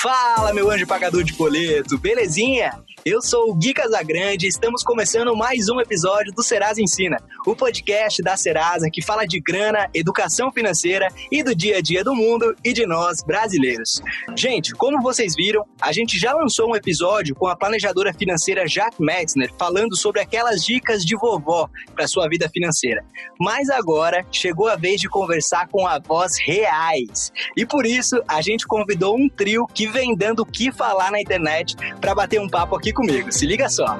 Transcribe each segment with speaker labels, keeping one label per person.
Speaker 1: Fala, meu anjo pagador de boleto, belezinha? Eu sou o Gui Casagrande e estamos começando mais um episódio do Serasa Ensina, o podcast da Serasa que fala de grana, educação financeira e do dia a dia do mundo e de nós brasileiros. Gente, como vocês viram, a gente já lançou um episódio com a planejadora financeira Jack Metzner falando sobre aquelas dicas de vovó para sua vida financeira. Mas agora chegou a vez de conversar com avós reais. E por isso a gente convidou um trio que vem dando o que falar na internet para bater um papo aqui aqui comigo. Se liga só.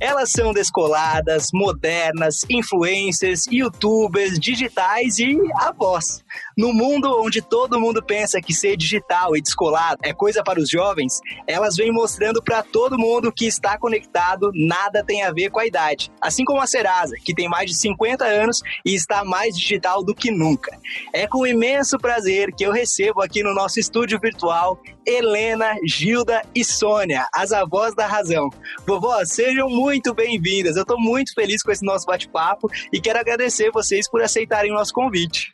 Speaker 1: Elas são descoladas, modernas, influencers, youtubers, digitais e avós. No mundo onde todo mundo pensa que ser digital e descolado é coisa para os jovens, elas vêm mostrando para todo mundo que está conectado nada tem a ver com a idade. Assim como a Serasa, que tem mais de 50 anos e está mais digital do que nunca. É com imenso prazer que eu recebo aqui no nosso estúdio virtual Helena, Gilda e Sônia, as avós da razão. Vovó, sejam muito bem-vindas. Eu estou muito feliz com esse nosso bate-papo e quero agradecer vocês por aceitarem o nosso convite.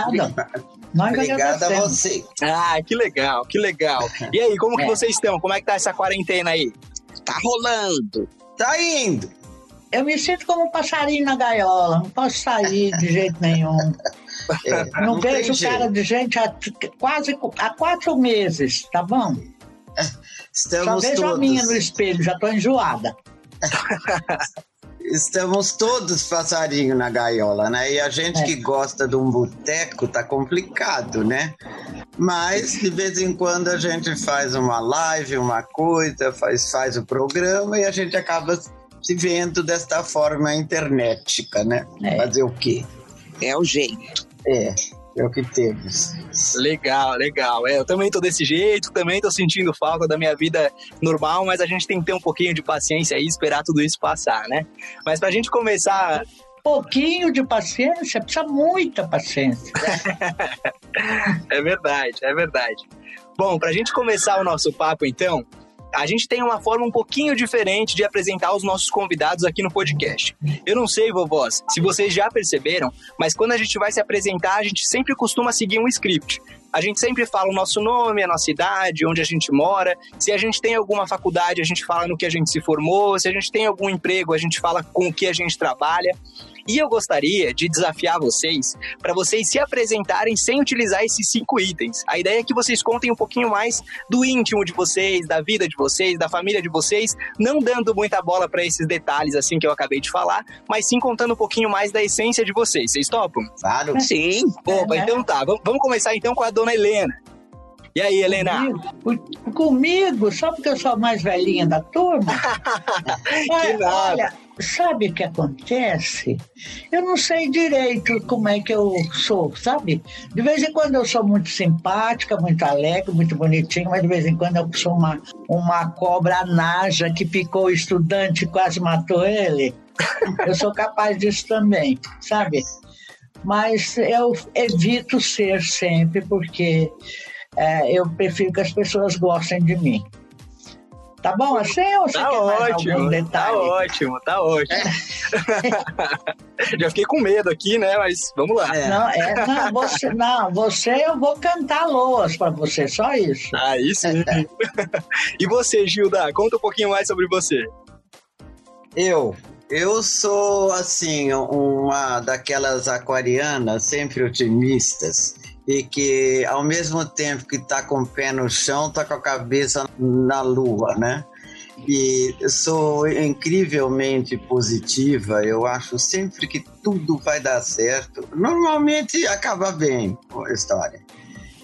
Speaker 2: Obrigada.
Speaker 3: Nós Obrigada a você.
Speaker 1: Ah, que legal, que legal. E aí, como é. que vocês estão? Como é que tá essa quarentena aí?
Speaker 3: Tá rolando. Tá indo.
Speaker 2: Eu me sinto como um passarinho na gaiola. Não posso sair de jeito nenhum. É, não, não vejo cara de gente há quase há quatro meses, tá bom?
Speaker 3: Estamos
Speaker 2: já vejo
Speaker 3: todos.
Speaker 2: a minha no espelho, já tô enjoada.
Speaker 3: Estamos todos passarinho na gaiola, né? E a gente é. que gosta de um boteco tá complicado, né? Mas de vez em quando a gente faz uma live, uma coisa, faz, faz o programa e a gente acaba se vendo desta forma internetica, né? É. Fazer o quê?
Speaker 2: É o jeito.
Speaker 3: É. É o que temos.
Speaker 1: Legal, legal. É, eu também tô desse jeito, também tô sentindo falta da minha vida normal, mas a gente tem que ter um pouquinho de paciência e esperar tudo isso passar, né? Mas pra gente começar.
Speaker 2: Pouquinho de paciência, precisa muita paciência.
Speaker 1: é verdade, é verdade. Bom, pra gente começar o nosso papo, então, a gente tem uma forma um pouquinho diferente de apresentar os nossos convidados aqui no podcast. Eu não sei, vovós, se vocês já perceberam, mas quando a gente vai se apresentar, a gente sempre costuma seguir um script. A gente sempre fala o nosso nome, a nossa idade, onde a gente mora. Se a gente tem alguma faculdade, a gente fala no que a gente se formou. Se a gente tem algum emprego, a gente fala com o que a gente trabalha. E eu gostaria de desafiar vocês para vocês se apresentarem sem utilizar esses cinco itens. A ideia é que vocês contem um pouquinho mais do íntimo de vocês, da vida de vocês, da família de vocês, não dando muita bola para esses detalhes assim que eu acabei de falar, mas sim contando um pouquinho mais da essência de vocês. Vocês topam?
Speaker 3: Claro.
Speaker 2: Sim.
Speaker 1: Opa, então tá. Vamos começar então com a dona Helena. E aí, Helena?
Speaker 2: Comigo, comigo só porque eu sou a mais velhinha da turma?
Speaker 1: que nada. Olha,
Speaker 2: sabe o que acontece? Eu não sei direito como é que eu sou, sabe? De vez em quando eu sou muito simpática, muito alegre, muito bonitinha, mas de vez em quando eu sou uma, uma cobra naja que picou o estudante e quase matou ele. Eu sou capaz disso também, sabe? Mas eu evito ser sempre, porque é, eu prefiro que as pessoas gostem de mim. Tá bom assim ou você
Speaker 1: tá
Speaker 2: quer
Speaker 1: ótimo,
Speaker 2: algum
Speaker 1: tá
Speaker 2: detalhe?
Speaker 1: Tá ótimo, tá ótimo. É. Já fiquei com medo aqui, né? Mas vamos lá.
Speaker 2: É. Não, é, não, você, não, você eu vou cantar loas para você, só isso.
Speaker 1: Aí sim. e você, Gilda, conta um pouquinho mais sobre você.
Speaker 3: Eu, eu sou assim, uma daquelas aquarianas sempre otimistas e que ao mesmo tempo que está com o pé no chão, está com a cabeça na lua, né? E sou incrivelmente positiva, eu acho sempre que tudo vai dar certo. Normalmente acaba bem a história.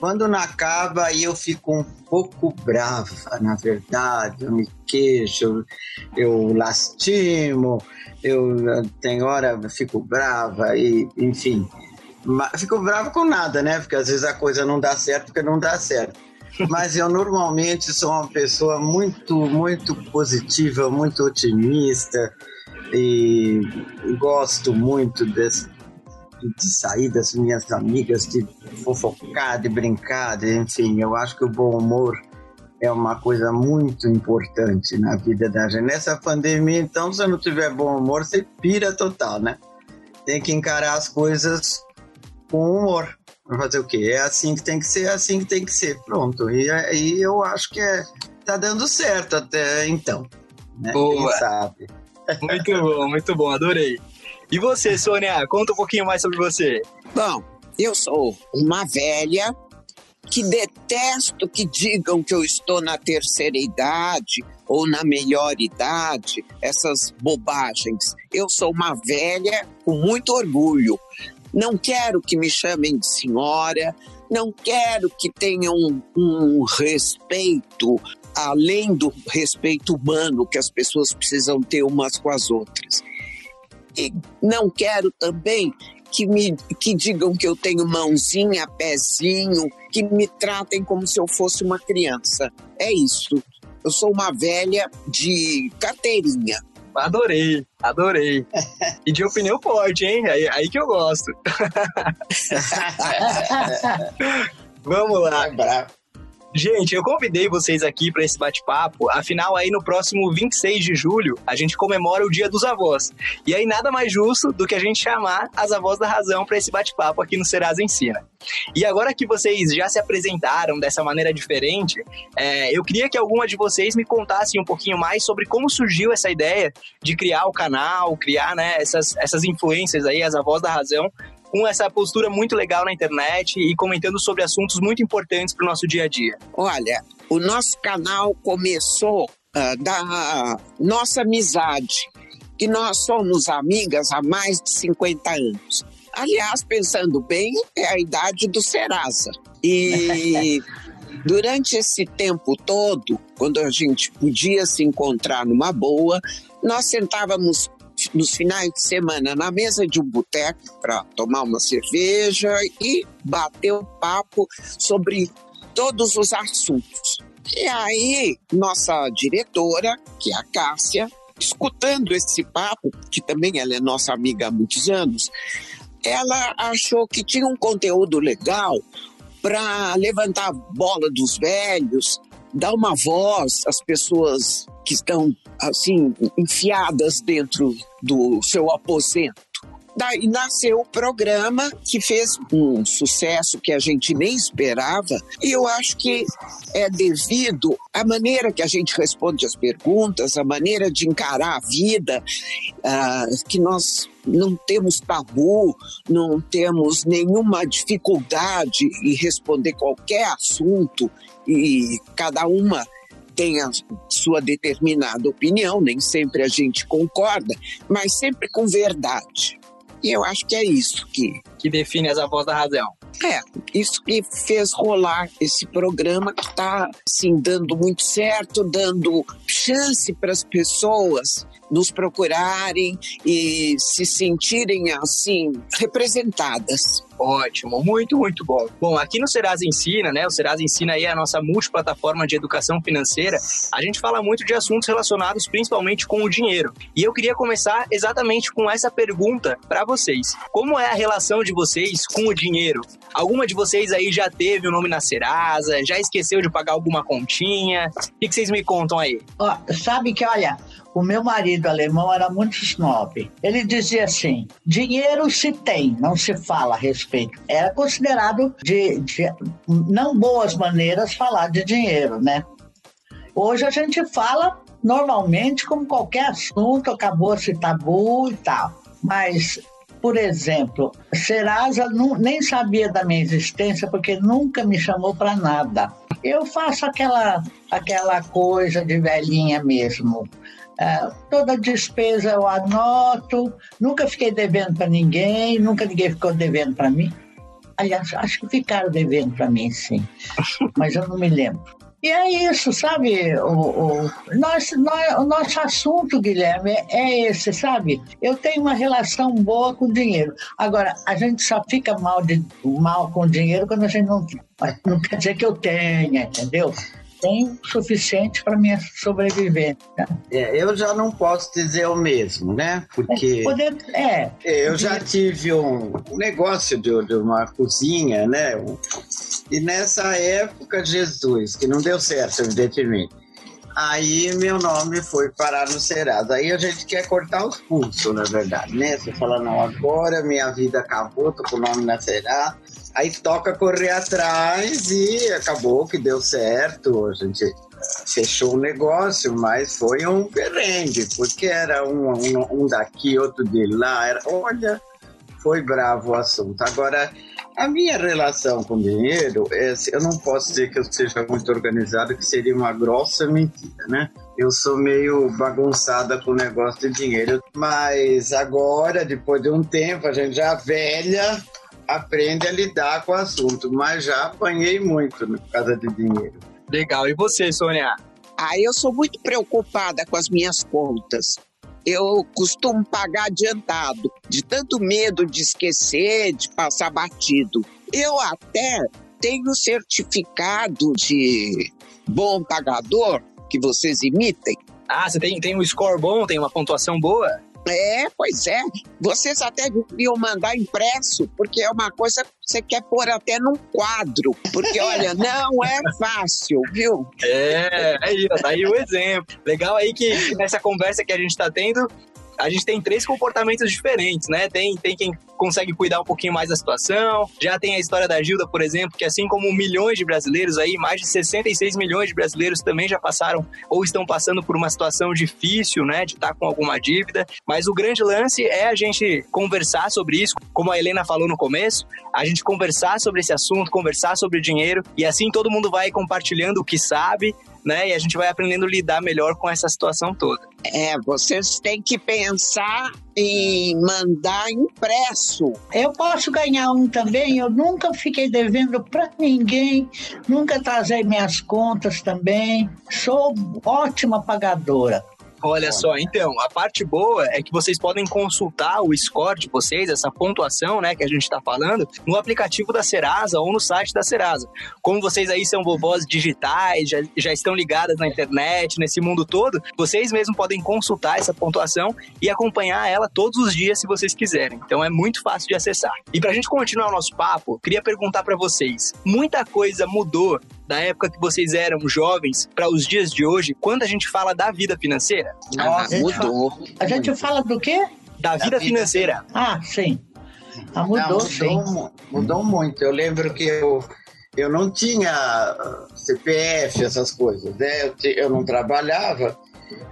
Speaker 3: Quando não acaba, eu fico um pouco brava, na verdade, eu me queixo, eu lastimo, eu tem hora eu fico brava e enfim fico bravo com nada, né? Porque às vezes a coisa não dá certo porque não dá certo. Mas eu normalmente sou uma pessoa muito, muito positiva, muito otimista e gosto muito desse, de sair das minhas amigas, de fofocar, de brincar, de, enfim, eu acho que o bom humor é uma coisa muito importante na vida da gente. Nessa pandemia, então, se não tiver bom humor, você pira total, né? Tem que encarar as coisas com humor. Fazer o quê? É assim que tem que ser, é assim que tem que ser. Pronto. E aí eu acho que é, tá dando certo até então. Né?
Speaker 1: Boa.
Speaker 3: Quem sabe?
Speaker 1: Muito bom, muito bom, adorei. E você, Sônia, conta um pouquinho mais sobre você.
Speaker 4: Bom, eu sou uma velha que detesto que digam que eu estou na terceira idade ou na melhor idade, essas bobagens. Eu sou uma velha com muito orgulho. Não quero que me chamem de senhora, não quero que tenham um, um respeito além do respeito humano que as pessoas precisam ter umas com as outras. E não quero também que me que digam que eu tenho mãozinha, pezinho, que me tratem como se eu fosse uma criança. É isso. Eu sou uma velha de carteirinha.
Speaker 1: Adorei, adorei. E de opinião forte, hein? Aí, aí que eu gosto. Vamos lá.
Speaker 3: É bravo.
Speaker 1: Gente, eu convidei vocês aqui para esse bate-papo, afinal aí no próximo 26 de julho a gente comemora o Dia dos Avós. E aí nada mais justo do que a gente chamar as avós da razão para esse bate-papo aqui no Serasa Ensina. E agora que vocês já se apresentaram dessa maneira diferente, é, eu queria que alguma de vocês me contasse um pouquinho mais sobre como surgiu essa ideia de criar o canal, criar né, essas, essas influências aí, as avós da razão, com essa postura muito legal na internet e comentando sobre assuntos muito importantes para o nosso dia a dia.
Speaker 4: Olha, o nosso canal começou uh, da nossa amizade, que nós somos amigas há mais de 50 anos. Aliás, pensando bem, é a idade do Serasa. E durante esse tempo todo, quando a gente podia se encontrar numa boa, nós sentávamos nos finais de semana na mesa de um boteco para tomar uma cerveja e bater um papo sobre todos os assuntos. E aí, nossa diretora, que é a Cássia, escutando esse papo, que também ela é nossa amiga há muitos anos, ela achou que tinha um conteúdo legal para levantar a bola dos velhos, dar uma voz às pessoas que estão assim enfiadas dentro do seu aposento. Daí nasceu o programa que fez um sucesso que a gente nem esperava, e eu acho que é devido à maneira que a gente responde as perguntas, a maneira de encarar a vida, uh, que nós não temos tabu, não temos nenhuma dificuldade em responder qualquer assunto, e cada uma tem a sua determinada opinião, nem sempre a gente concorda, mas sempre com verdade. E eu acho que é isso que.
Speaker 1: Que define as avós da razão.
Speaker 4: É, isso que fez rolar esse programa que está assim, dando muito certo, dando chance para as pessoas nos procurarem e se sentirem assim representadas.
Speaker 1: Ótimo, muito, muito bom. Bom, aqui no Serasa Ensina, né? O Serasa Ensina aí é a nossa multiplataforma de educação financeira. A gente fala muito de assuntos relacionados principalmente com o dinheiro. E eu queria começar exatamente com essa pergunta para vocês. Como é a relação de vocês com o dinheiro? Alguma de vocês aí já teve o nome na Serasa? Já esqueceu de pagar alguma continha? O que, que vocês me contam aí?
Speaker 2: Ó, sabe que, olha, o meu marido alemão era muito snob. Ele dizia assim: dinheiro se tem, não se fala a respeito. Era considerado de, de não boas maneiras falar de dinheiro, né? Hoje a gente fala normalmente como qualquer assunto, acabou-se tabu e tal. Mas por exemplo, Serasa não, nem sabia da minha existência porque nunca me chamou para nada. Eu faço aquela, aquela coisa de velhinha mesmo. É, toda despesa eu anoto, nunca fiquei devendo para ninguém, nunca ninguém ficou devendo para mim. Aliás, acho que ficaram devendo para mim, sim, mas eu não me lembro. E é isso, sabe? O, o, nosso, o nosso assunto, Guilherme, é esse, sabe? Eu tenho uma relação boa com o dinheiro. Agora, a gente só fica mal, de, mal com o dinheiro quando a gente não. Não quer dizer que eu tenha, entendeu? Tem suficiente para minha sobrevivência.
Speaker 3: É, eu já não posso dizer o mesmo, né? Porque
Speaker 2: é, poder, é,
Speaker 3: eu já tive um, negócio de, de, uma cozinha, né? E nessa época, Jesus, que não deu certo, evidentemente. Aí meu nome foi parar no Serasa. Aí a gente quer cortar os pulsos, na verdade, né? Você fala, não, agora minha vida acabou, tô com o nome na Serasa. Aí toca correr atrás e acabou que deu certo. A gente fechou o negócio, mas foi um perrengue, porque era um, um, um daqui, outro de lá. Era, olha, foi bravo o assunto. Agora, a minha relação com dinheiro, é, eu não posso dizer que eu seja muito organizado, que seria uma grossa mentira, né? Eu sou meio bagunçada com o negócio de dinheiro, mas agora, depois de um tempo, a gente já velha, aprende a lidar com o assunto, mas já apanhei muito por causa de dinheiro.
Speaker 1: Legal. E você, Sônia?
Speaker 4: Ah, eu sou muito preocupada com as minhas contas. Eu costumo pagar adiantado, de tanto medo de esquecer, de passar batido. Eu até tenho certificado de bom pagador que vocês imitem.
Speaker 1: Ah, você tem, tem um score bom, tem uma pontuação boa?
Speaker 4: É, pois é. Vocês até deviam mandar impresso, porque é uma coisa que você quer pôr até num quadro. Porque, olha, não é fácil, viu?
Speaker 1: É, aí, tá aí o exemplo. Legal aí que nessa conversa que a gente tá tendo, a gente tem três comportamentos diferentes, né? Tem, tem quem consegue cuidar um pouquinho mais da situação. Já tem a história da Gilda, por exemplo, que assim como milhões de brasileiros aí, mais de 66 milhões de brasileiros também já passaram ou estão passando por uma situação difícil, né, de estar com alguma dívida. Mas o grande lance é a gente conversar sobre isso, como a Helena falou no começo, a gente conversar sobre esse assunto, conversar sobre dinheiro e assim todo mundo vai compartilhando o que sabe, né? E a gente vai aprendendo a lidar melhor com essa situação toda.
Speaker 4: É, vocês têm que pensar em mandar impresso.
Speaker 2: Eu posso ganhar um também, eu nunca fiquei devendo para ninguém, nunca trazei minhas contas também, sou ótima pagadora.
Speaker 1: Olha só, então, a parte boa é que vocês podem consultar o score de vocês, essa pontuação, né, que a gente está falando, no aplicativo da Serasa ou no site da Serasa. Como vocês aí são vovós digitais, já, já estão ligadas na internet, nesse mundo todo, vocês mesmos podem consultar essa pontuação e acompanhar ela todos os dias se vocês quiserem. Então é muito fácil de acessar. E para a gente continuar o nosso papo, queria perguntar para vocês: muita coisa mudou da época que vocês eram jovens para os dias de hoje, quando a gente fala da vida financeira?
Speaker 4: Nossa, ah, mudou.
Speaker 2: A gente fala do quê?
Speaker 1: Da vida, da vida financeira.
Speaker 2: Ah, sim. Ah, mudou, não, mudou, sim.
Speaker 3: Mudou muito. Eu lembro que eu, eu não tinha CPF, essas coisas, né? Eu, eu não trabalhava,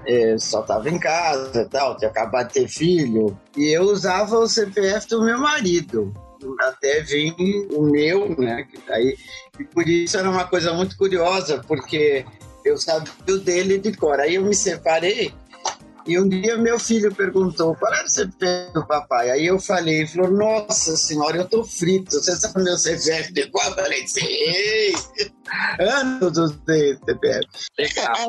Speaker 3: é, só estava em casa e tal, tinha acabado de ter filho. E eu usava o CPF do meu marido até vir o meu, né? Aí, e por isso era uma coisa muito curiosa, porque eu sabia o dele de cor. Aí eu me separei e um dia meu filho perguntou: qual era o CPF do papai? Aí eu falei: ele falou, Nossa senhora, eu tô frito. Você sabe meu CPF de qual? Eu falei: Sei. Anos usei CPF.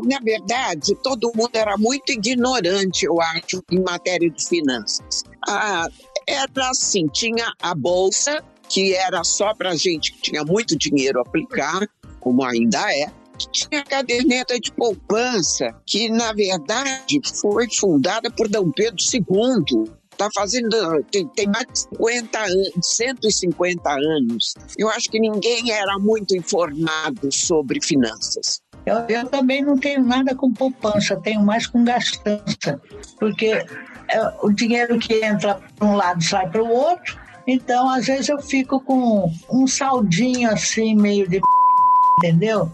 Speaker 4: Na verdade, todo mundo era muito ignorante, eu acho, em matéria de finanças. Ah, era assim: tinha a bolsa, que era só para gente que tinha muito dinheiro aplicar, como ainda é tinha a caderneta de poupança, que na verdade foi fundada por D. Pedro II. Está fazendo, tem, tem, mais de 50 anos, 150 anos. Eu acho que ninguém era muito informado sobre finanças.
Speaker 2: Eu, eu também não tenho nada com poupança, tenho mais com gastança, porque o dinheiro que entra para um lado sai para o outro. Então, às vezes eu fico com um saldinho assim, meio de entendeu?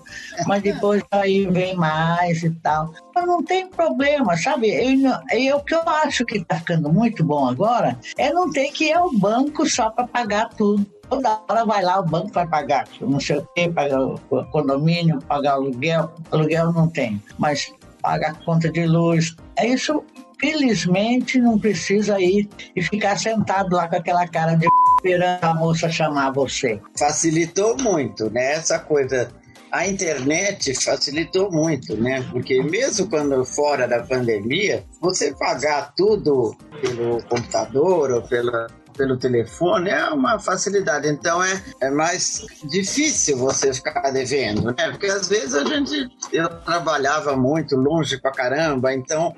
Speaker 2: Mas depois aí vem mais e tal. Mas não tem problema, sabe? E, o que eu acho que está ficando muito bom agora é não ter que ir ao banco só para pagar tudo. Toda hora vai lá, o banco vai pagar, não sei o quê, pagar o condomínio, pagar aluguel. Aluguel não tem, mas paga a conta de luz. É isso felizmente não precisa ir e ficar sentado lá com aquela cara de esperando a moça chamar você.
Speaker 3: Facilitou muito, né? Essa coisa. A internet facilitou muito, né? Porque mesmo quando fora da pandemia, você pagar tudo pelo computador ou pela, pelo telefone é uma facilidade. Então é, é mais difícil você ficar devendo, né? Porque às vezes a gente. Eu trabalhava muito longe pra caramba, então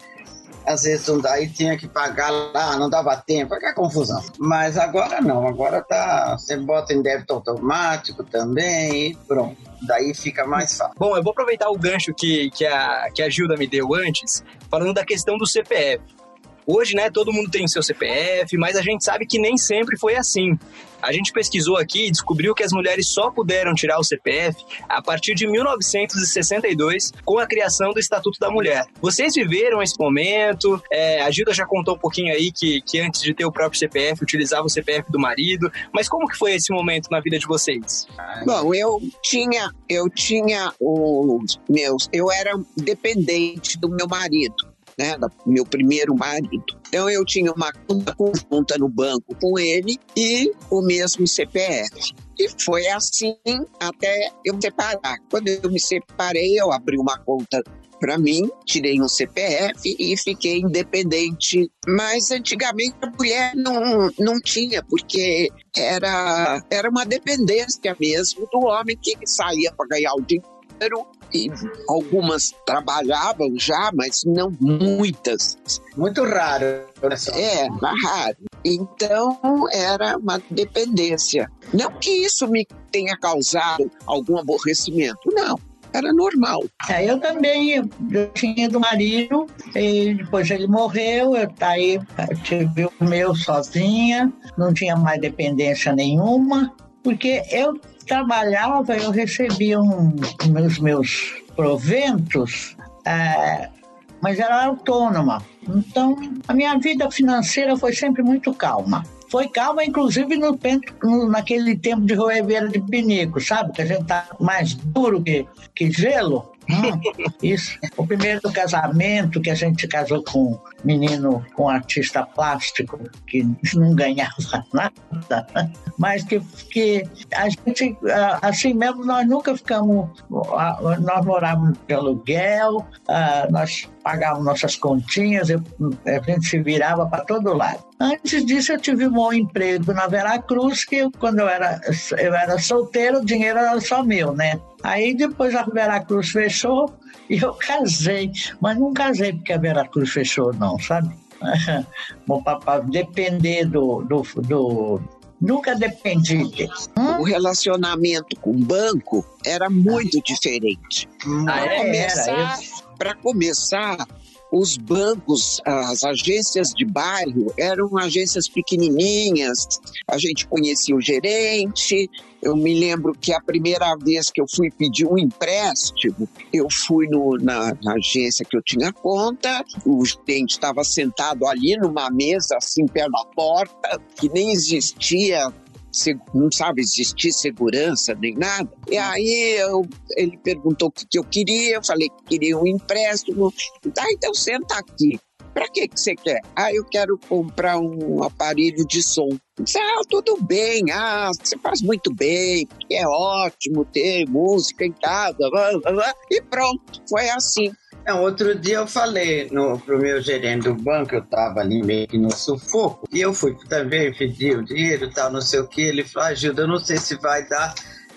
Speaker 3: às vezes não daí tinha que pagar lá, não dava tempo, aquela confusão. Mas agora não, agora tá, você bota em débito automático também e pronto. Daí fica mais fácil.
Speaker 1: Bom, eu vou aproveitar o gancho que, que, a, que a Gilda me deu antes, falando da questão do CPF. Hoje, né, todo mundo tem o seu CPF, mas a gente sabe que nem sempre foi assim. A gente pesquisou aqui e descobriu que as mulheres só puderam tirar o CPF a partir de 1962, com a criação do Estatuto da Mulher. Vocês viveram esse momento? É, a Gilda já contou um pouquinho aí que, que antes de ter o próprio CPF, utilizava o CPF do marido. Mas como que foi esse momento na vida de vocês?
Speaker 4: Bom, eu tinha, eu tinha os meus, eu era dependente do meu marido né, meu primeiro marido. Então eu tinha uma conta conjunta no banco com ele e o mesmo CPF. E foi assim até eu separar. Quando eu me separei, eu abri uma conta para mim, tirei um CPF e fiquei independente. Mas antigamente a mulher não, não tinha, porque era, era uma dependência mesmo do homem que saía para ganhar o dinheiro e algumas trabalhavam já, mas não muitas.
Speaker 3: Muito raro.
Speaker 4: É, raro. Então era uma dependência. Não que isso me tenha causado algum aborrecimento, não era normal.
Speaker 2: É, eu também eu tinha do marido, e depois ele morreu, eu aí tive o meu sozinha, não tinha mais dependência nenhuma, porque eu trabalhava, eu recebia um, os meus proventos, é, mas era autônoma. Então, a minha vida financeira foi sempre muito calma. Foi calma, inclusive, no, no naquele tempo de roeveira de pinico, sabe? Que a gente tá mais duro que, que gelo. Hum, isso. O primeiro casamento que a gente casou com um menino, com um artista plástico, que não ganhava nada, mas que, que a gente, assim mesmo, nós nunca ficamos. Nós morávamos de aluguel, nós pagávamos nossas continhas, a gente se virava para todo lado. Antes disso, eu tive um bom emprego na Veracruz, que quando eu era, eu era solteiro, o dinheiro era só meu, né? Aí depois a Veracruz fechou e eu casei. Mas não casei porque a Veracruz fechou, não, sabe? Bom, papai, depender do, do, do Nunca dependi.
Speaker 4: Hum? O relacionamento com o banco era muito diferente.
Speaker 2: Ah, é,
Speaker 4: Para começar, os bancos, as agências de bairro eram agências pequenininhas, a gente conhecia o gerente. Eu me lembro que a primeira vez que eu fui pedir um empréstimo, eu fui no, na, na agência que eu tinha conta, o gerente estava sentado ali numa mesa, assim, perto da porta, que nem existia não sabe existir segurança nem nada. E aí eu, ele perguntou o que, que eu queria, eu falei que queria um empréstimo. Tá, então senta aqui. Para que que você quer? Ah, eu quero comprar um aparelho de som. Disse, ah, tudo bem, ah, você faz muito bem, é ótimo ter música em casa, blá, blá, blá. e pronto, foi assim.
Speaker 3: Não, outro dia eu falei no, pro meu gerente do banco, eu tava ali meio que no sufoco, e eu fui também pedir o dinheiro tal, não sei o que. Ele falou: ajuda, eu não sei se vai dar.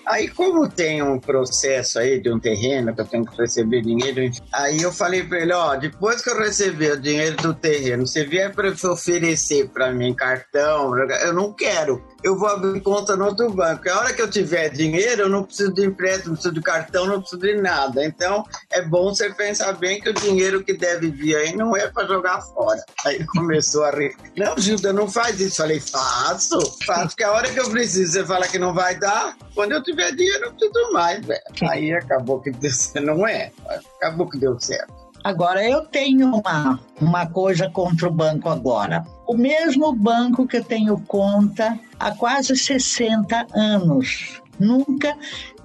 Speaker 3: Aí, como tem um processo aí de um terreno que eu tenho que receber dinheiro, aí eu falei para ele: ó, depois que eu receber o dinheiro do terreno, você vier para oferecer para mim cartão, eu não quero eu vou abrir conta no outro banco. A hora que eu tiver dinheiro, eu não preciso de empréstimo, não preciso de cartão, não preciso de nada. Então, é bom você pensar bem que o dinheiro que deve vir aí não é para jogar fora. Aí começou a rir. Não, Gilda, não faz isso. Falei, faço, faço, que a hora que eu preciso, você fala que não vai dar, quando eu tiver dinheiro, eu preciso mais, velho. Aí acabou que não é. Acabou que deu certo.
Speaker 2: Agora, eu tenho uma, uma coisa contra o banco agora. O mesmo banco que eu tenho conta há quase 60 anos. Nunca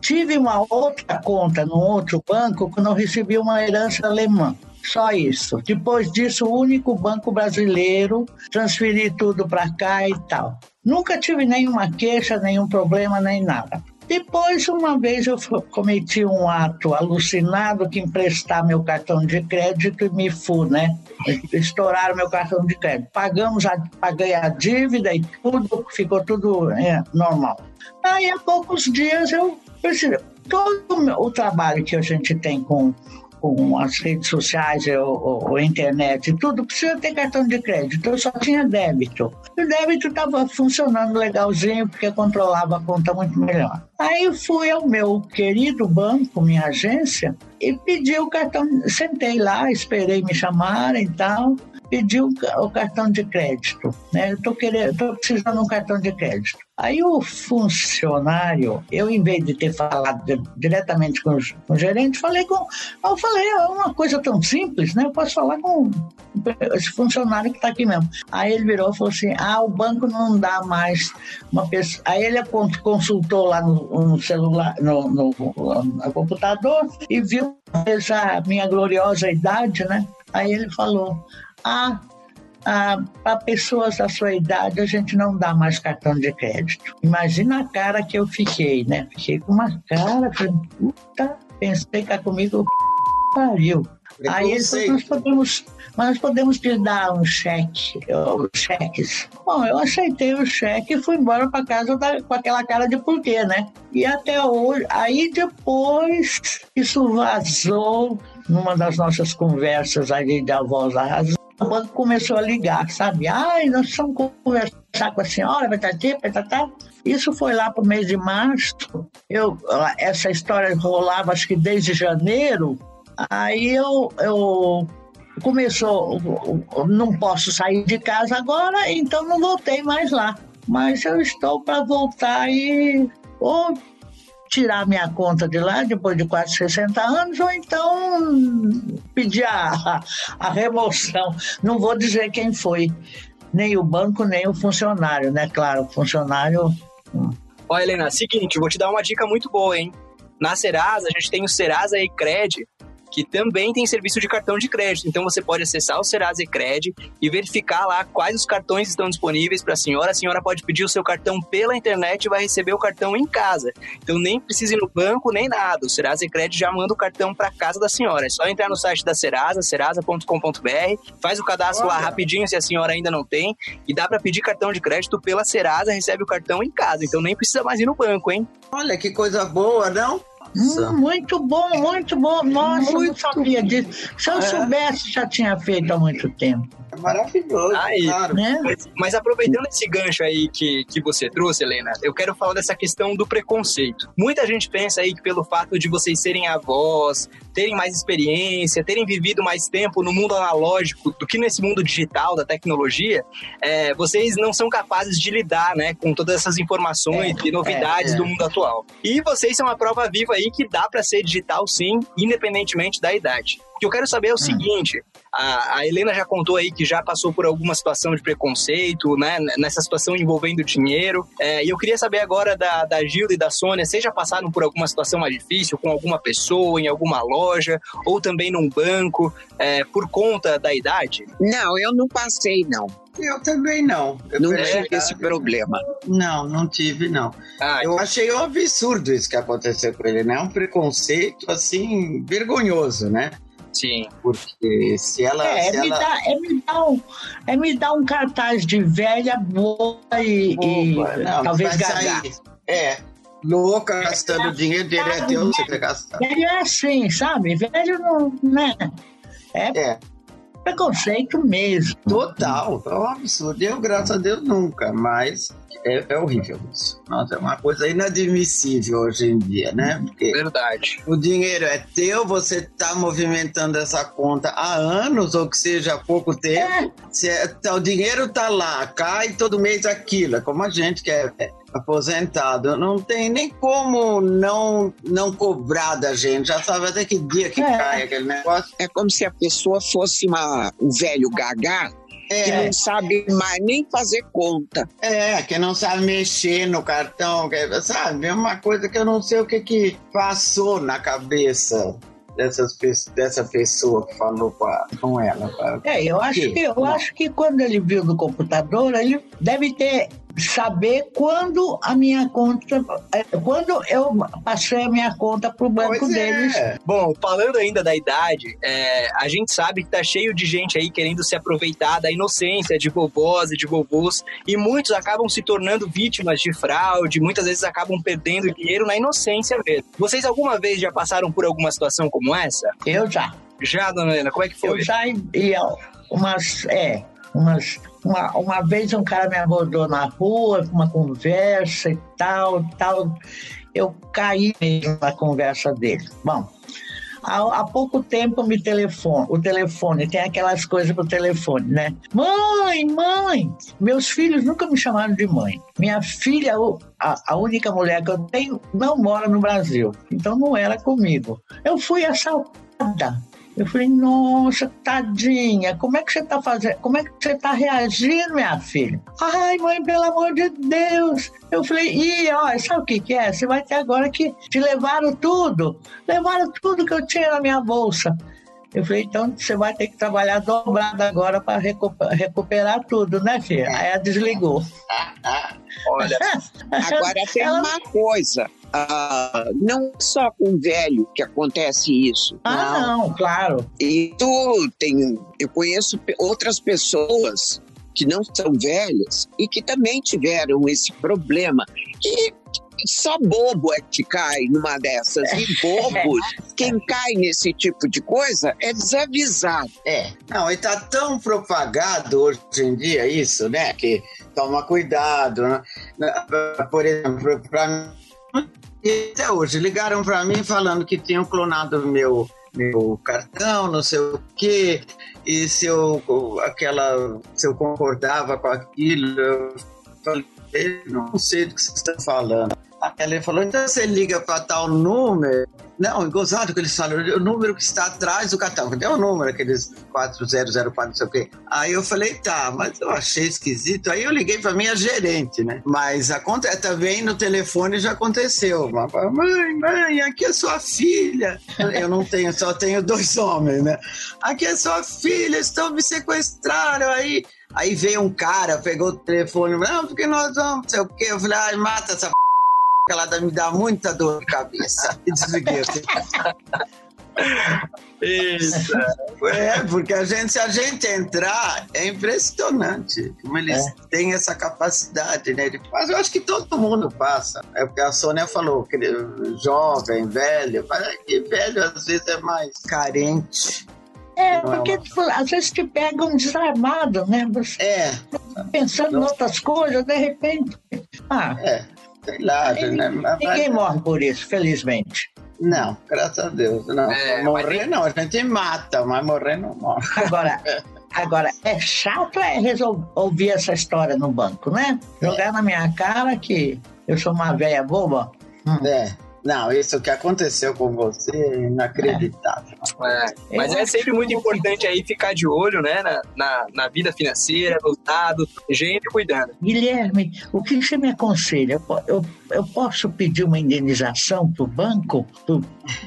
Speaker 2: tive uma outra conta no outro banco quando eu recebi uma herança alemã. Só isso. Depois disso, o único banco brasileiro, transferi tudo para cá e tal. Nunca tive nenhuma queixa, nenhum problema, nem nada. Depois, uma vez, eu cometi um ato alucinado que emprestar meu cartão de crédito e me fui, né? Estouraram meu cartão de crédito. Pagamos a, paguei a dívida e tudo, ficou tudo é, normal. Aí, há poucos dias, eu percebi, todo o trabalho que a gente tem com com as redes sociais, ou, internet e tudo, precisa ter cartão de crédito. Eu só tinha débito. E o débito estava funcionando legalzinho, porque controlava a conta muito melhor. Aí fui ao meu querido banco, minha agência, e pedi o cartão. Sentei lá, esperei me chamarem e tal pedi o, cartão de crédito, né? Eu tô querendo, tô precisando de um cartão de crédito. Aí o funcionário, eu em vez de ter falado diretamente com, com, o gerente, falei com, eu falei, é uma coisa tão simples, né? Eu posso falar com esse funcionário que está aqui mesmo. Aí ele virou e falou assim, ah, o banco não dá mais uma pessoa. Aí ele consultou lá no, no celular, no, no, no computador e viu a minha gloriosa idade, né? Aí ele falou, ah, para pessoas da sua idade a gente não dá mais cartão de crédito. Imagina a cara que eu fiquei, né? Fiquei com uma cara, falei, puta, pensei que comigo pariu. Aí nós podemos, nós podemos te dar um cheque, ou cheques. Bom, eu aceitei o cheque e fui embora para casa da, com aquela cara de porquê, né? E até hoje, aí depois isso vazou numa das nossas conversas ali da voz da razão o banco começou a ligar, sabe? Ai, nós precisamos conversar com a senhora, vai estar vai estar Isso foi lá para o mês de março. Eu, essa história rolava, acho que desde janeiro. Aí eu, eu começou, não posso sair de casa agora, então não voltei mais lá. Mas eu estou para voltar e ou tirar minha conta de lá depois de quase 60 anos, ou então pedir a, a remoção. Não vou dizer quem foi, nem o banco, nem o funcionário, né? Claro, o funcionário.
Speaker 1: Hum. Ó, Helena, seguinte, vou te dar uma dica muito boa, hein? Na Serasa, a gente tem o Serasa e Cred, que também tem serviço de cartão de crédito. Então você pode acessar o Serasa Cred e verificar lá quais os cartões estão disponíveis para a senhora. A senhora pode pedir o seu cartão pela internet e vai receber o cartão em casa. Então nem precisa ir no banco nem nada. O Serasa Cred já manda o cartão para casa da senhora. É só entrar no site da Serasa, serasa.com.br, faz o cadastro Olha. lá rapidinho se a senhora ainda não tem e dá para pedir cartão de crédito pela Serasa, recebe o cartão em casa. Então nem precisa mais ir no banco, hein?
Speaker 3: Olha que coisa boa, não?
Speaker 2: Hum, muito bom, muito bom. Nossa, muito não sabia disso. Se eu é. soubesse, já tinha feito há muito tempo.
Speaker 3: É maravilhoso, aí, claro.
Speaker 1: Né? Mas, mas, aproveitando esse gancho aí que, que você trouxe, Helena, eu quero falar dessa questão do preconceito. Muita gente pensa aí que pelo fato de vocês serem avós, terem mais experiência, terem vivido mais tempo no mundo analógico do que nesse mundo digital, da tecnologia, é, vocês não são capazes de lidar né, com todas essas informações é, e novidades é, do mundo atual. E vocês são a prova viva aí que dá para ser digital sim, independentemente da idade. O que eu quero saber é o hum. seguinte: a, a, Helena já contou aí que já passou por alguma situação de preconceito, né? Nessa situação envolvendo dinheiro. É, e eu queria saber agora da, da Gilda e da Sônia, vocês já passaram por alguma situação mais difícil com alguma pessoa, em alguma loja, ou também num banco, é, por conta da idade?
Speaker 4: Não, eu não passei, não.
Speaker 3: Eu também não. Eu
Speaker 4: não tive esse problema.
Speaker 3: Não, não tive, não. Ah, eu achei um absurdo isso que aconteceu com ele, né? Um preconceito, assim, vergonhoso, né?
Speaker 1: Sim.
Speaker 3: Porque se ela.
Speaker 2: É,
Speaker 3: se
Speaker 2: me,
Speaker 3: ela...
Speaker 2: Dá, é, me dá um, é me dar um cartaz de velha boa e, e não, talvez gaga.
Speaker 3: É, louca, gastando é, dinheiro dele é Deus, você quer gastar.
Speaker 2: Velho é assim, sabe? Velho não. Né? É, é. preconceito mesmo.
Speaker 3: Total, é um absurdo. Eu, graças a Deus, nunca, mas é, é, horrível isso. Nossa, é uma coisa inadmissível hoje em dia, né?
Speaker 1: Porque Verdade.
Speaker 3: O dinheiro é teu, você está movimentando essa conta há anos, ou que seja há pouco tempo. É. Se é, tá, o dinheiro tá lá, cai todo mês aquilo. É como a gente que é, é aposentado. Não tem nem como não, não cobrar da gente. Já sabe até que dia que é. cai aquele negócio.
Speaker 4: É como se a pessoa fosse uma, um velho gagá é. que não sabe mais nem fazer conta.
Speaker 3: É, que não sabe mexer no cartão, que, sabe? É uma coisa que eu não sei o que, que passou na cabeça dessas, dessa pessoa que falou com, a, com ela.
Speaker 2: É, eu acho que eu acho que quando ele viu no computador, ele deve ter saber quando a minha conta, é, quando eu passei a minha conta para o banco
Speaker 3: Pois é.
Speaker 2: deles.
Speaker 1: Bom, falando ainda da idade, é, a gente sabe que tá cheio de gente aí querendo se aproveitar da inocência de vovós e de vovôs, e muitos acabam se tornando vítimas de fraude, muitas vezes acabam perdendo dinheiro na inocência mesmo. Vocês alguma vez já passaram por alguma situação como essa?
Speaker 2: Eu já.
Speaker 1: Já, dona Helena, como é que foi?
Speaker 2: Eu já ia umas. É, umas. Uma, uma vez um cara me abordou na rua, uma conversa e tal, tal. Eu caí mesmo na conversa dele. Bom, há, pouco tempo me telefone, o telefone, tem aquelas coisas pro telefone, né? Mãe, mãe! Meus filhos nunca me chamaram de mãe. Minha filha, a, a única mulher que eu tenho, não mora no Brasil. Então não era comigo. Eu fui assaltada. Eu falei, nossa, tadinha, como é que você tá fazendo? Como é que você tá reagindo, minha filha? Ai, mãe, pelo amor de Deus. Eu falei, e ó, sabe o que, que é? Você vai ter agora que te levaram tudo. Levaram tudo que eu tinha na minha bolsa. Eu falei, então você vai ter que trabalhar dobrado agora para recuperar tudo, né, filha? Aí ela desligou.
Speaker 1: Olha,
Speaker 4: Agora tem
Speaker 2: Ela-
Speaker 4: uma coisa. Ah, não é só com velho que acontece isso.
Speaker 2: Ah, não, claro.
Speaker 4: E tu tem, eu conheço outras pessoas que não são velhas e que também tiveram esse problema. E só bobo é que cai numa dessas. E bobos, quem cai nesse tipo de coisa é desavisado.
Speaker 3: É. Não, e tá tão propagado hoje em dia isso, né? Que toma cuidado. Né? Por exemplo, mim, e até hoje, ligaram pra mim falando que tinham clonado meu, meu cartão, não sei o quê, e se eu, aquela, se eu concordava com aquilo, eu falei, não sei do que vocês estão falando. Aí ele falou, então você liga para tal número. Não, gozado que eles falam, o número que está atrás do cartão. Cadê o número, aqueles 4004, não sei o quê? Aí eu falei, tá, mas eu achei esquisito. Aí eu liguei para minha gerente, né? Mas acontece, também no telefone já aconteceu. Mãe, mãe, aqui é sua filha. Eu não tenho, só tenho dois homens, né? Aqui é sua filha, estão me sequestraram aí. Aí veio um cara, pegou o telefone, não, porque nós vamos, não sei o quê. Eu falei, ai, mata essa p... que ela me dá muita dor de cabeça. E desliguei.
Speaker 1: isso.
Speaker 3: É, porque a gente, se a gente entrar, é impressionante como eles têm essa capacidade, né? De, mas eu acho que todo mundo passa. É porque a Sônia falou, que ele- jovem, velho, mas é que velho às vezes é mais carente.
Speaker 2: É,
Speaker 3: é
Speaker 2: porque
Speaker 3: uma-
Speaker 2: tipo, às vezes te pegam desarmado, né? Você
Speaker 3: É,
Speaker 2: tá pensando em outras coisas, de repente. Ah,
Speaker 3: é, sei lá, né? Mas-
Speaker 2: ninguém morre por isso, felizmente.
Speaker 3: Não, graças a Deus. Não.
Speaker 1: É, mas
Speaker 3: morrer
Speaker 1: tem-
Speaker 3: não, a gente mata, mas morrer não morre.
Speaker 2: Agora, agora é chato é resol- ouvir essa história no banco, né? Jogar na minha cara que eu sou uma velha boba. Hum.
Speaker 3: É. Não, isso que aconteceu com você é inacreditável.
Speaker 1: É, mas
Speaker 2: Eu
Speaker 1: é sempre muito importante aí ficar de olho, né, na, na, na vida financeira, nos dados, gente cuidando.
Speaker 2: Guilherme, o que você me aconselha? Eu, eu, eu posso pedir uma indenização para o banco por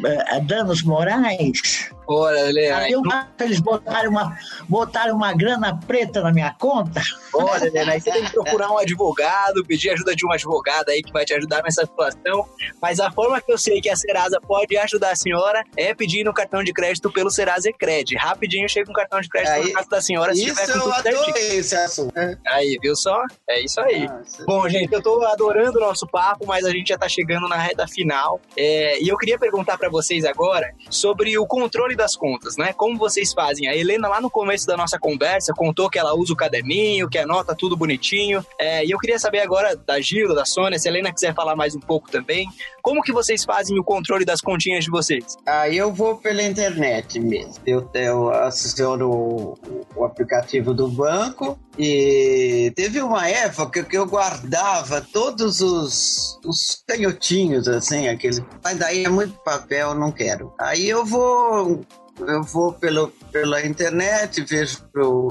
Speaker 2: eh, danos morais?
Speaker 1: Olha, Helena,
Speaker 2: Aí eu, eles botaram uma, botaram uma grana preta na minha conta.
Speaker 1: olha, Helena, aí você tem que procurar um advogado, pedir ajuda de um advogado aí que vai te ajudar nessa situação. Mas a forma que eu sei que a Serasa pode ajudar a senhora é pedir no cartão de crédito pelo Serasa Cred. Rapidinho chega um cartão de crédito
Speaker 3: Aí,
Speaker 1: no caso da senhora se
Speaker 3: Isso
Speaker 1: tiver com
Speaker 3: eu
Speaker 1: tudo certinho.
Speaker 3: esse assunto.
Speaker 1: Aí, viu só? É isso aí.
Speaker 3: Nossa.
Speaker 1: Bom, gente, eu tô adorando o nosso papo, mas a gente já tá chegando na reta final. É, e eu queria perguntar pra vocês agora sobre o controle das contas, né? Como vocês fazem? A Helena, lá no começo da nossa conversa, contou que ela usa o caderninho, que anota tudo bonitinho. É, e eu queria saber agora da Gilda, da Sônia, se a Helena quiser falar mais um pouco também. Como que vocês fazem o controle das continhas de vocês?
Speaker 3: Aí eu vou pela internet mesmo. Eu, eu aciono o, o aplicativo do banco e teve uma época que eu guardava todos os, os canhotinhos, assim, aquele. Mas daí é muito papel, não quero. Aí eu vou. Eu vou pelo, pela internet, vejo,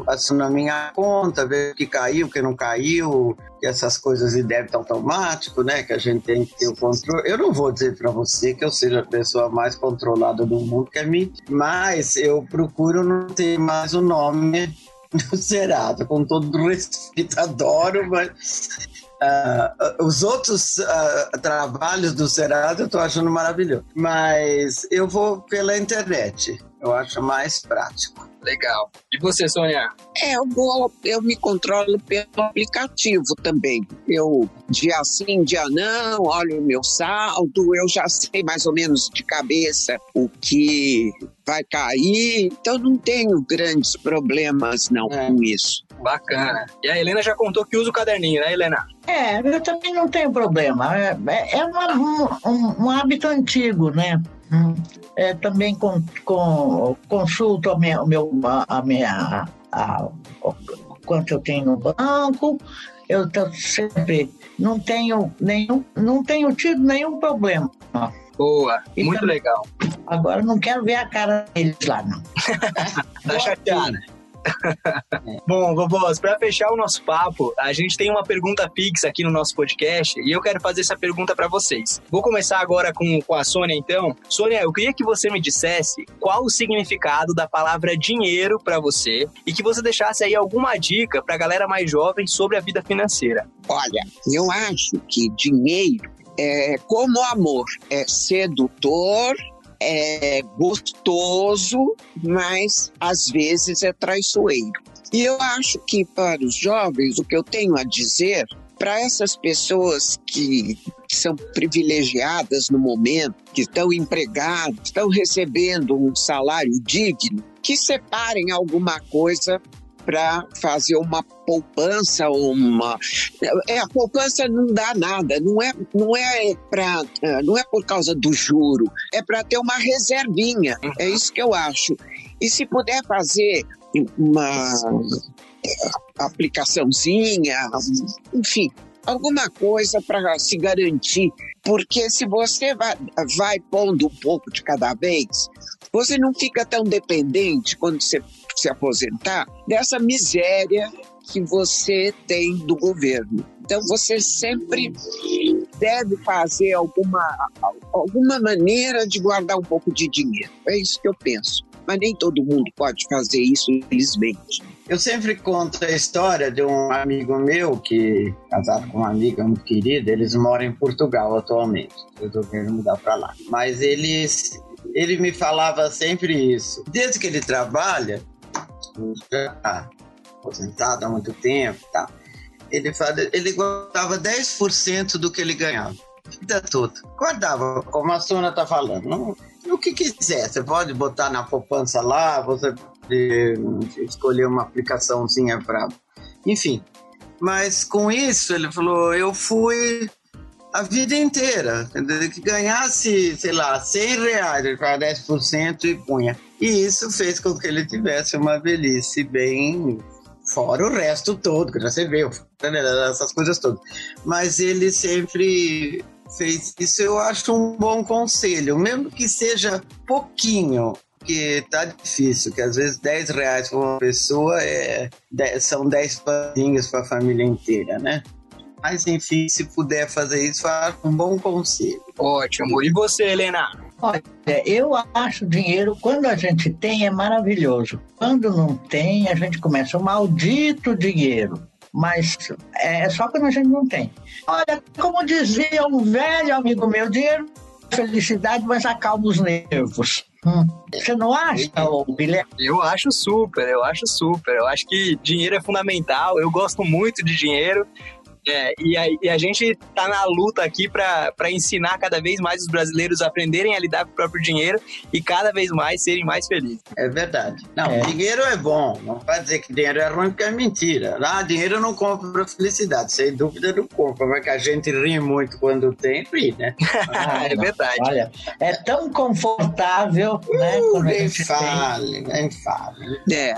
Speaker 3: assino a minha conta, vejo o que caiu, o que não caiu, essas coisas de débito automático, né? Que a gente tem que ter o controle. Eu não vou dizer para você que eu seja a pessoa mais controlada do mundo, que é mim, mas eu procuro não ter mais o nome do Serasa, com todo respeito, adoro, mas Uh, os outros uh, trabalhos do Serasa eu estou achando maravilhoso, mas eu vou pela internet. Eu acho mais prático.
Speaker 1: Legal. E você, Sônia?
Speaker 4: É, eu, vou, eu me controlo pelo aplicativo também. Eu, dia sim, dia não, olho o meu saldo, eu já sei mais ou menos de cabeça o que vai cair, então não tenho grandes problemas não é. com isso.
Speaker 1: Bacana. E a Helena já contou que usa o caderninho, né, Helena?
Speaker 2: É, eu também não tenho problema. É, é, é uma, um, um hábito antigo, né? É, também com, com, consulto a minha, meu, a minha a, quanto eu tenho no banco. Eu tô sempre não tenho nenhum, não tenho tido nenhum problema.
Speaker 1: Boa, e muito também, legal.
Speaker 2: Agora não quero ver a cara deles lá, não.
Speaker 1: tá chateada. Bom, vovós, para fechar o nosso papo, a gente tem uma pergunta fixa aqui no nosso podcast e eu quero fazer essa pergunta para vocês. Vou começar agora com, com a Sônia, então. Sônia, eu queria que você me dissesse qual o significado da palavra dinheiro para você e que você deixasse aí alguma dica para a galera mais jovem sobre a vida financeira.
Speaker 4: Olha, eu acho que dinheiro é como amor, é sedutor, é gostoso, mas às vezes é traiçoeiro. E eu acho que para os jovens, o que eu tenho a dizer, para essas pessoas que, são privilegiadas no momento, que estão empregados, estão recebendo um salário digno, que separem alguma coisa para fazer uma poupança, uma é a poupança não dá nada, não é não é para não é por causa do juro, é para ter uma reservinha, é isso que eu acho. E se puder fazer uma aplicaçãozinha, enfim, alguma coisa para se garantir, porque se você vai, vai pondo um pouco de cada vez, você não fica tão dependente quando você se aposentar dessa miséria que você tem do governo. Então você sempre deve fazer alguma, alguma maneira de guardar um pouco de dinheiro. É isso que eu penso. Mas nem todo mundo pode fazer isso, infelizmente.
Speaker 3: Eu sempre conto a história de um amigo meu que, casado com uma amiga muito querida, eles moram em Portugal atualmente. Resolveram mudar para lá. Mas eles, ele me falava sempre isso. Desde que ele trabalha, já aposentado há muito tempo, tá? Ele, fala, ele guardava 10% do que ele ganhava. Vida toda. Guardava, como a Sônia está falando. Não, o que quiser. Você pode botar na poupança lá, você pode escolher uma aplicaçãozinha para. Enfim. Mas com isso, ele falou: eu fui a vida inteira. Que ganhasse, sei lá, 100 reais, ele pagava 10% e punha. E isso fez com que ele tivesse uma velhice bem fora o resto todo, que já você viu, essas coisas todas. Mas ele sempre fez isso, eu acho um bom conselho, mesmo que seja pouquinho, porque tá difícil, que às vezes 10 reais para uma pessoa é, são 10 paninhos para a família inteira, né? Mas enfim, se puder fazer isso, faz um bom conselho.
Speaker 1: Ótimo. E você, Helena?
Speaker 2: Olha, eu acho dinheiro, quando a gente tem, é maravilhoso. Quando não tem, a gente começa o maldito dinheiro. Mas é só quando a gente não tem. Olha, como dizia um velho amigo meu, dinheiro é felicidade, mas acalma os nervos. Hum. Você não acha, Guilherme?
Speaker 1: Eu acho super, eu acho super. Eu acho que dinheiro é fundamental. Eu gosto muito de dinheiro. É, e, a, e a gente tá na luta aqui para ensinar cada vez mais os brasileiros a aprenderem a lidar com o próprio dinheiro e cada vez mais serem mais felizes.
Speaker 3: É verdade. Não, é. dinheiro é bom. Não vai dizer que dinheiro é ruim porque é mentira. Ah, dinheiro não compra felicidade. Sem dúvida não compra. Mas que a gente ri muito quando tem, ri, né?
Speaker 1: Ah, é verdade.
Speaker 2: Olha, é tão confortável,
Speaker 3: uh,
Speaker 2: né?
Speaker 3: Nem fale, nem fale.
Speaker 4: É.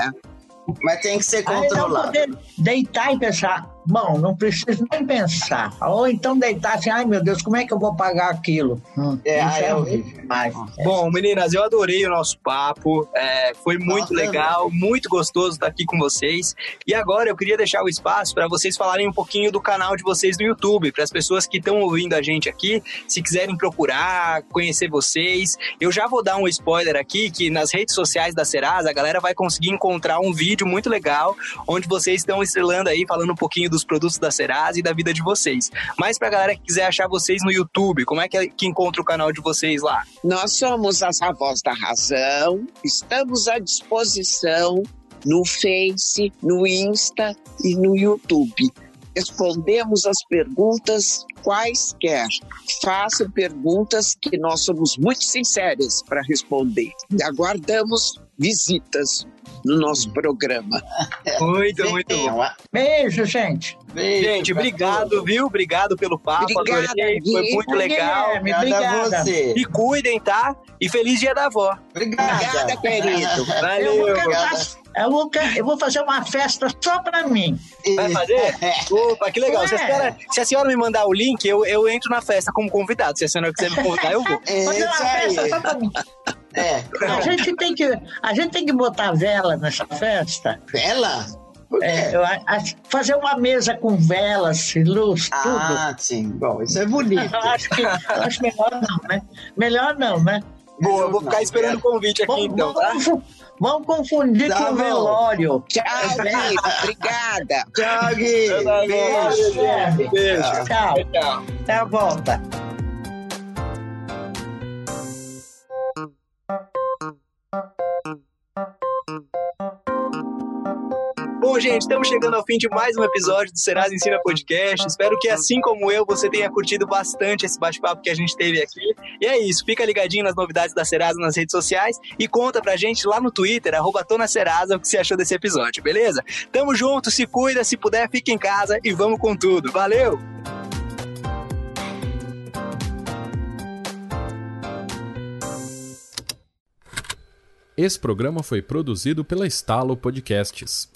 Speaker 3: Mas tem que ser controlado. Aí
Speaker 2: não poder deitar e pensar, Bom, não preciso nem pensar. Ou então deitar assim, ai meu Deus, como é que eu vou pagar aquilo?
Speaker 3: Hum, é, isso é, horrível.
Speaker 1: Mas, Bom, meninas, eu adorei o nosso papo. É, foi muito Nossa, legal, muito gostoso estar aqui com vocês. E agora eu queria deixar o espaço para vocês falarem um pouquinho do canal de vocês no YouTube, para as pessoas que estão ouvindo a gente aqui, se quiserem procurar, conhecer vocês. Eu já vou dar um spoiler aqui que nas redes sociais da Serasa a galera vai conseguir encontrar um vídeo muito legal onde vocês estão estrelando aí, falando um pouquinho do dos produtos da Serasa e da vida de vocês. Mas pra galera que quiser achar vocês no YouTube, como é que, que encontra o canal de vocês lá?
Speaker 4: Nós somos as Avós da Razão, estamos à disposição no Face, no Insta e no YouTube. Respondemos as perguntas quaisquer. Façam perguntas que nós somos muito sinceras para responder. Aguardamos visitas no nosso programa.
Speaker 1: Muito, muito bom.
Speaker 2: Beijo, gente.
Speaker 1: Beijo gente, obrigado, viu? Obrigado pelo papo. Obrigada, adorei. Foi muito legal.
Speaker 2: Guilherme, obrigada.
Speaker 3: você.
Speaker 1: E cuidem, tá? E feliz dia da avó.
Speaker 3: Obrigada.
Speaker 4: Obrigada, querido.
Speaker 1: Valeu.
Speaker 2: Eu vou, cantar, eu, vou, eu vou fazer uma festa só pra mim.
Speaker 1: Vai fazer? Opa, que legal. Se a, senhora, se a senhora me mandar o link, eu, eu entro na festa como convidado. Se a senhora quiser me convidar, eu vou.
Speaker 2: Fazer uma festa só pra mim.
Speaker 3: É.
Speaker 2: A gente, tem que, a gente tem que botar vela nessa festa.
Speaker 3: Vela?
Speaker 2: É, eu a- a- fazer uma mesa com velas, luz, tudo.
Speaker 3: Ah, sim. Bom, isso é bonito.
Speaker 2: Eu acho que eu acho melhor não, né? Melhor não, né?
Speaker 1: Boa, eu vou ficar esperando o convite aqui
Speaker 2: Vamos,
Speaker 1: então, tá?
Speaker 2: vamos, vamos confundir
Speaker 3: Tá
Speaker 2: com o
Speaker 3: bom.
Speaker 2: velório.
Speaker 4: Tchau, querido. Obrigada.
Speaker 3: Tchau, Gui. Beijo.
Speaker 1: Beijo. Beijo.
Speaker 2: Tchau.
Speaker 1: Tchau.
Speaker 2: Até a volta.
Speaker 1: Gente, estamos chegando ao fim de mais um episódio do Serasa Ensina Podcast. Espero que, assim como eu, você tenha curtido bastante esse bate-papo que a gente teve aqui. E é isso, fica ligadinho nas novidades da Serasa nas redes sociais e conta pra gente lá no Twitter, arroba Serasa, o que você achou desse episódio, beleza? Tamo junto, se cuida, se puder, fica em casa e vamos com tudo. Valeu!
Speaker 5: Esse programa foi produzido pela Estalo Podcasts.